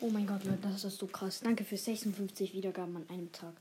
Oh mein Gott, Leute, das ist so krass. Danke für 56 Wiedergaben an einem Tag.